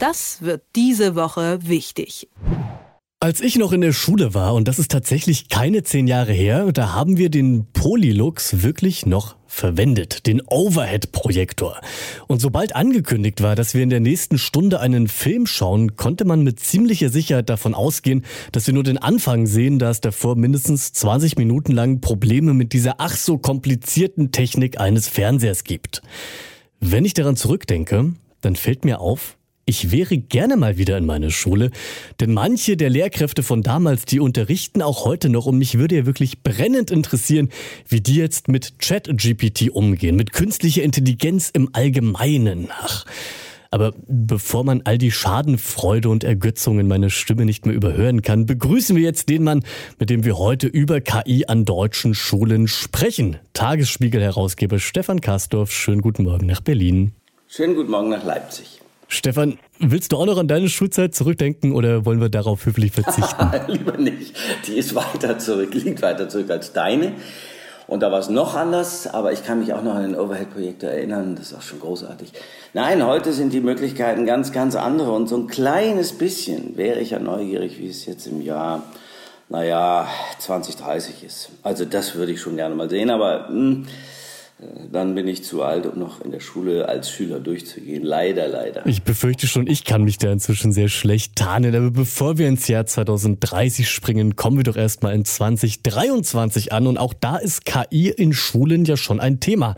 Das wird diese Woche wichtig. Als ich noch in der Schule war, und das ist tatsächlich keine zehn Jahre her, da haben wir den Polylux wirklich noch verwendet, den Overhead-Projektor. Und sobald angekündigt war, dass wir in der nächsten Stunde einen Film schauen, konnte man mit ziemlicher Sicherheit davon ausgehen, dass wir nur den Anfang sehen, da es davor mindestens 20 Minuten lang Probleme mit dieser ach so komplizierten Technik eines Fernsehers gibt. Wenn ich daran zurückdenke, dann fällt mir auf, ich wäre gerne mal wieder in meine Schule, denn manche der Lehrkräfte von damals, die unterrichten auch heute noch und mich würde ja wirklich brennend interessieren, wie die jetzt mit ChatGPT umgehen, mit künstlicher Intelligenz im Allgemeinen. Ach. Aber bevor man all die Schadenfreude und Ergötzung in meiner Stimme nicht mehr überhören kann, begrüßen wir jetzt den Mann, mit dem wir heute über KI an deutschen Schulen sprechen. Tagesspiegel-Herausgeber Stefan Kastorf, schönen guten Morgen nach Berlin. Schönen guten Morgen nach Leipzig. Stefan, willst du auch noch an deine Schulzeit zurückdenken oder wollen wir darauf höflich verzichten? Lieber nicht. Die ist weiter zurück, liegt weiter zurück als deine. Und da war es noch anders, aber ich kann mich auch noch an den Overhead-Projektor erinnern, das ist auch schon großartig. Nein, heute sind die Möglichkeiten ganz, ganz andere und so ein kleines bisschen wäre ich ja neugierig, wie es jetzt im Jahr, naja, 2030 ist. Also das würde ich schon gerne mal sehen, aber mh, hm, dann bin ich zu alt, um noch in der Schule als Schüler durchzugehen. Leider, leider. Ich befürchte schon, ich kann mich da inzwischen sehr schlecht tarnen. Aber bevor wir ins Jahr 2030 springen, kommen wir doch erstmal in 2023 an. Und auch da ist KI in Schulen ja schon ein Thema.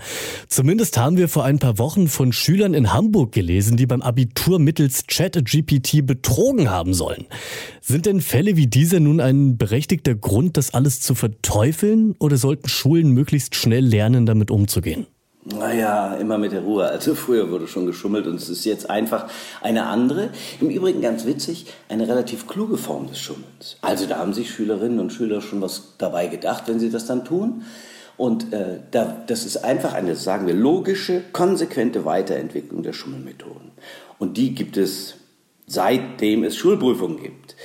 Zumindest haben wir vor ein paar Wochen von Schülern in Hamburg gelesen, die beim Abitur mittels ChatGPT betrogen haben sollen. Sind denn Fälle wie diese nun ein berechtigter Grund, das alles zu verteufeln? Oder sollten Schulen möglichst schnell lernen, damit umzugehen? Umzugehen? Naja, immer mit der Ruhe. Also früher wurde schon geschummelt und es ist jetzt einfach eine andere, im Übrigen ganz witzig, eine relativ kluge Form des Schummelns. Also da haben sich Schülerinnen und Schüler schon was dabei gedacht, wenn sie das dann tun. Und äh, da, das ist einfach eine, sagen wir, logische, konsequente Weiterentwicklung der Schummelmethoden. Und die gibt es seitdem es Schulprüfungen gibt.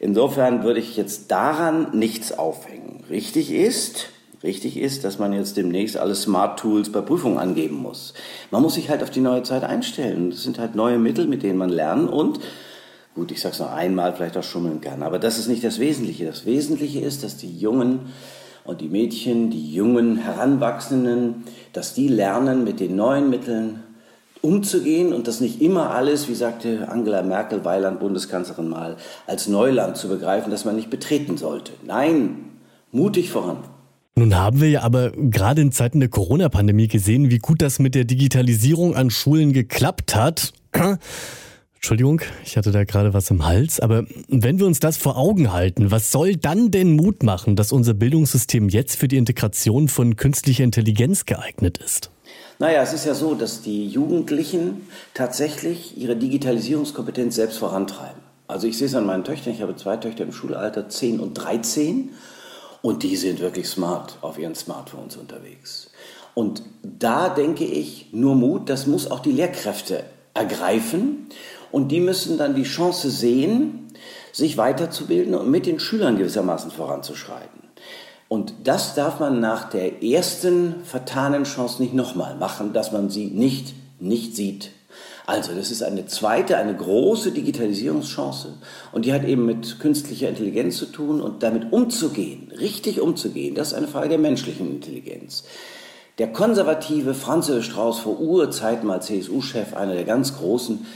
Insofern würde ich jetzt daran nichts aufhängen. Richtig ist, Richtig ist, dass man jetzt demnächst alle Smart Tools bei Prüfungen angeben muss. Man muss sich halt auf die neue Zeit einstellen. Das sind halt neue Mittel, mit denen man lernen und gut, ich sag's noch einmal, vielleicht auch schummeln kann. Aber das ist nicht das Wesentliche. Das Wesentliche ist, dass die Jungen und die Mädchen, die jungen Heranwachsenden, dass die lernen, mit den neuen Mitteln umzugehen und das nicht immer alles, wie sagte Angela Merkel, Weiland Bundeskanzlerin mal, als Neuland zu begreifen, das man nicht betreten sollte. Nein, mutig voran. Nun haben wir ja aber gerade in Zeiten der Corona-Pandemie gesehen, wie gut das mit der Digitalisierung an Schulen geklappt hat. Entschuldigung, ich hatte da gerade was im Hals. Aber wenn wir uns das vor Augen halten, was soll dann denn Mut machen, dass unser Bildungssystem jetzt für die Integration von künstlicher Intelligenz geeignet ist? Naja, es ist ja so, dass die Jugendlichen tatsächlich ihre Digitalisierungskompetenz selbst vorantreiben. Also ich sehe es an meinen Töchtern, ich habe zwei Töchter im Schulalter 10 und 13 und die sind wirklich smart auf ihren Smartphones unterwegs. Und da denke ich, nur Mut, das muss auch die Lehrkräfte ergreifen. Und die müssen dann die Chance sehen, sich weiterzubilden und mit den Schülern gewissermaßen voranzuschreiten. Und das darf man nach der ersten vertanen Chance nicht nochmal machen, dass man sie nicht, nicht sieht, also, das ist eine zweite, eine große Digitalisierungschance und die hat eben mit künstlicher Intelligenz zu tun und damit umzugehen, richtig umzugehen, das ist eine Frage der menschlichen Intelligenz. Der konservative Franz Strauß vor Urzeiten mal CSU-Chef, einer der ganz großen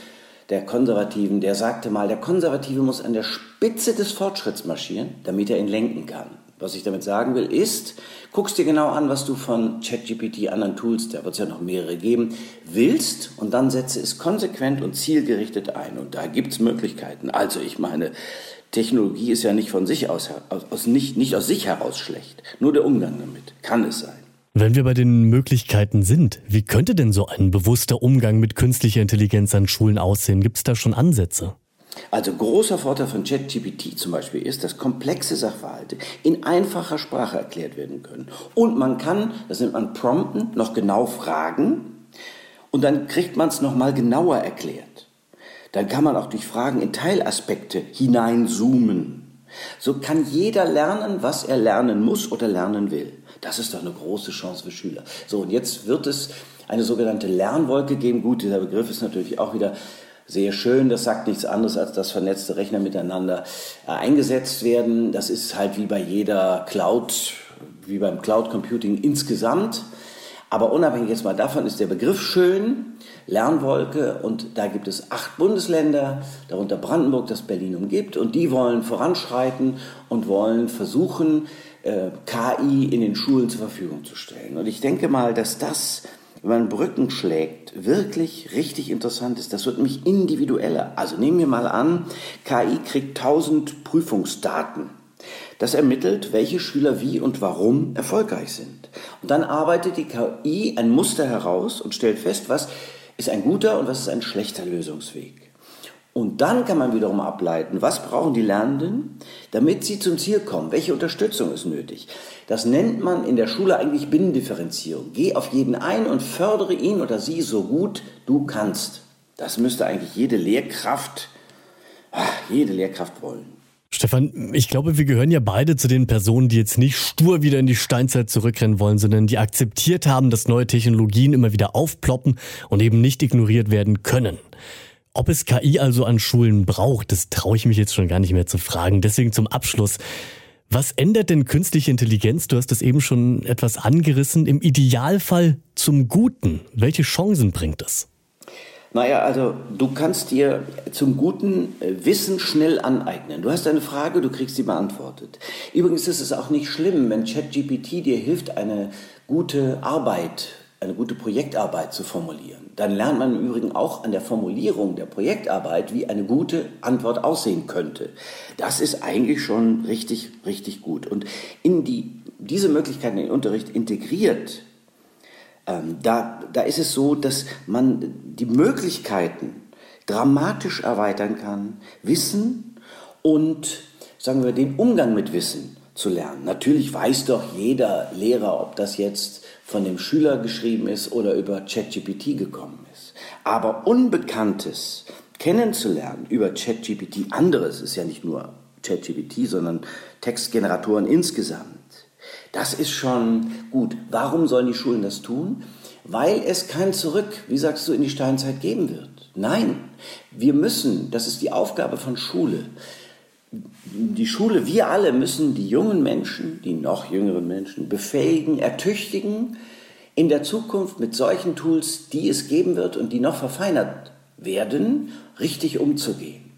der Konservativen, der sagte mal, der Konservative muss an der Spitze des Fortschritts marschieren, damit er ihn lenken kann. Was ich damit sagen will, ist, guckst dir genau an, was du von ChatGPT, anderen Tools, da wird es ja noch mehrere geben, willst und dann setze es konsequent und zielgerichtet ein. Und da gibt es Möglichkeiten. Also ich meine, Technologie ist ja nicht von sich aus, aus, nicht, nicht aus sich heraus schlecht. Nur der Umgang damit kann es sein. Wenn wir bei den Möglichkeiten sind, wie könnte denn so ein bewusster Umgang mit künstlicher Intelligenz an Schulen aussehen? Gibt es da schon Ansätze? Also großer Vorteil von ChatGPT zum Beispiel ist, dass komplexe Sachverhalte in einfacher Sprache erklärt werden können. Und man kann, das nennt man Prompten, noch genau fragen und dann kriegt man es nochmal genauer erklärt. Dann kann man auch durch Fragen in Teilaspekte hineinzoomen. So kann jeder lernen, was er lernen muss oder lernen will. Das ist doch eine große Chance für Schüler. So, und jetzt wird es eine sogenannte Lernwolke geben. Gut, dieser Begriff ist natürlich auch wieder sehr schön. Das sagt nichts anderes, als dass vernetzte Rechner miteinander äh, eingesetzt werden. Das ist halt wie bei jeder Cloud, wie beim Cloud Computing insgesamt. Aber unabhängig jetzt mal davon ist der Begriff schön, Lernwolke, und da gibt es acht Bundesländer, darunter Brandenburg, das Berlin umgibt, und die wollen voranschreiten und wollen versuchen, äh, KI in den Schulen zur Verfügung zu stellen. Und ich denke mal, dass das wenn man Brücken schlägt, wirklich richtig interessant ist. Das wird nämlich individueller. Also nehmen wir mal an, KI kriegt 1000 Prüfungsdaten. Das ermittelt, welche Schüler wie und warum erfolgreich sind. Und dann arbeitet die KI ein Muster heraus und stellt fest, was ist ein guter und was ist ein schlechter Lösungsweg. Und dann kann man wiederum ableiten, was brauchen die Lernenden, damit sie zum Ziel kommen, welche Unterstützung ist nötig. Das nennt man in der Schule eigentlich Binnendifferenzierung. Geh auf jeden ein und fördere ihn oder sie so gut du kannst. Das müsste eigentlich jede Lehrkraft, ah, jede Lehrkraft wollen. Stefan, ich glaube, wir gehören ja beide zu den Personen, die jetzt nicht stur wieder in die Steinzeit zurückrennen wollen, sondern die akzeptiert haben, dass neue Technologien immer wieder aufploppen und eben nicht ignoriert werden können. Ob es KI also an Schulen braucht, das traue ich mich jetzt schon gar nicht mehr zu fragen. Deswegen zum Abschluss. Was ändert denn künstliche Intelligenz? Du hast das eben schon etwas angerissen. Im Idealfall zum Guten. Welche Chancen bringt es? Naja, also du kannst dir zum guten äh, Wissen schnell aneignen. Du hast eine Frage, du kriegst sie beantwortet. Übrigens ist es auch nicht schlimm, wenn ChatGPT dir hilft, eine gute Arbeit eine gute Projektarbeit zu formulieren. Dann lernt man im Übrigen auch an der Formulierung der Projektarbeit, wie eine gute Antwort aussehen könnte. Das ist eigentlich schon richtig, richtig gut. Und in die, diese Möglichkeiten in den Unterricht integriert, ähm, da, da ist es so, dass man die Möglichkeiten dramatisch erweitern kann, Wissen und, sagen wir, den Umgang mit Wissen zu lernen. Natürlich weiß doch jeder Lehrer, ob das jetzt von dem Schüler geschrieben ist oder über ChatGPT gekommen ist. Aber Unbekanntes kennenzulernen über ChatGPT, anderes ist ja nicht nur ChatGPT, sondern Textgeneratoren insgesamt, das ist schon gut. Warum sollen die Schulen das tun? Weil es kein Zurück, wie sagst du, in die Steinzeit geben wird. Nein, wir müssen, das ist die Aufgabe von Schule, die Schule, wir alle müssen die jungen Menschen, die noch jüngeren Menschen befähigen, ertüchtigen, in der Zukunft mit solchen Tools, die es geben wird und die noch verfeinert werden, richtig umzugehen.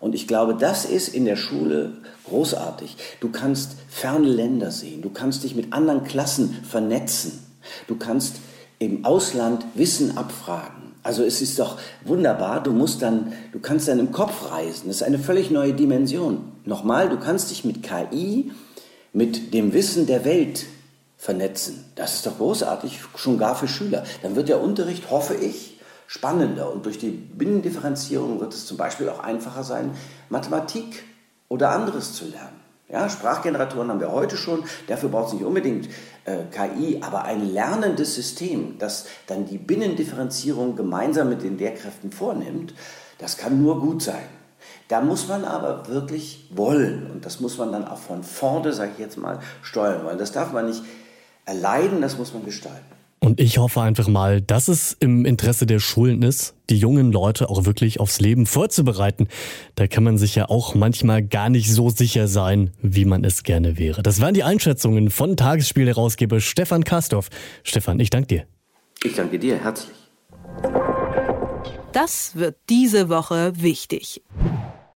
Und ich glaube, das ist in der Schule großartig. Du kannst ferne Länder sehen, du kannst dich mit anderen Klassen vernetzen, du kannst im Ausland Wissen abfragen. Also es ist doch wunderbar, du musst dann, du kannst dann im Kopf reisen. Das ist eine völlig neue Dimension. Nochmal, du kannst dich mit KI, mit dem Wissen der Welt vernetzen. Das ist doch großartig, schon gar für Schüler. Dann wird der Unterricht, hoffe ich, spannender. Und durch die Binnendifferenzierung wird es zum Beispiel auch einfacher sein, Mathematik oder anderes zu lernen. Ja, Sprachgeneratoren haben wir heute schon, dafür braucht es nicht unbedingt KI, aber ein lernendes System, das dann die Binnendifferenzierung gemeinsam mit den Lehrkräften vornimmt, das kann nur gut sein. Da muss man aber wirklich wollen und das muss man dann auch von vorne, sage ich jetzt mal, steuern wollen. Das darf man nicht erleiden, das muss man gestalten. Und ich hoffe einfach mal, dass es im Interesse der Schulen ist, die jungen Leute auch wirklich aufs Leben vorzubereiten. Da kann man sich ja auch manchmal gar nicht so sicher sein, wie man es gerne wäre. Das waren die Einschätzungen von Tagesspielherausgeber Stefan Kastorf. Stefan, ich danke dir. Ich danke dir herzlich. Das wird diese Woche wichtig.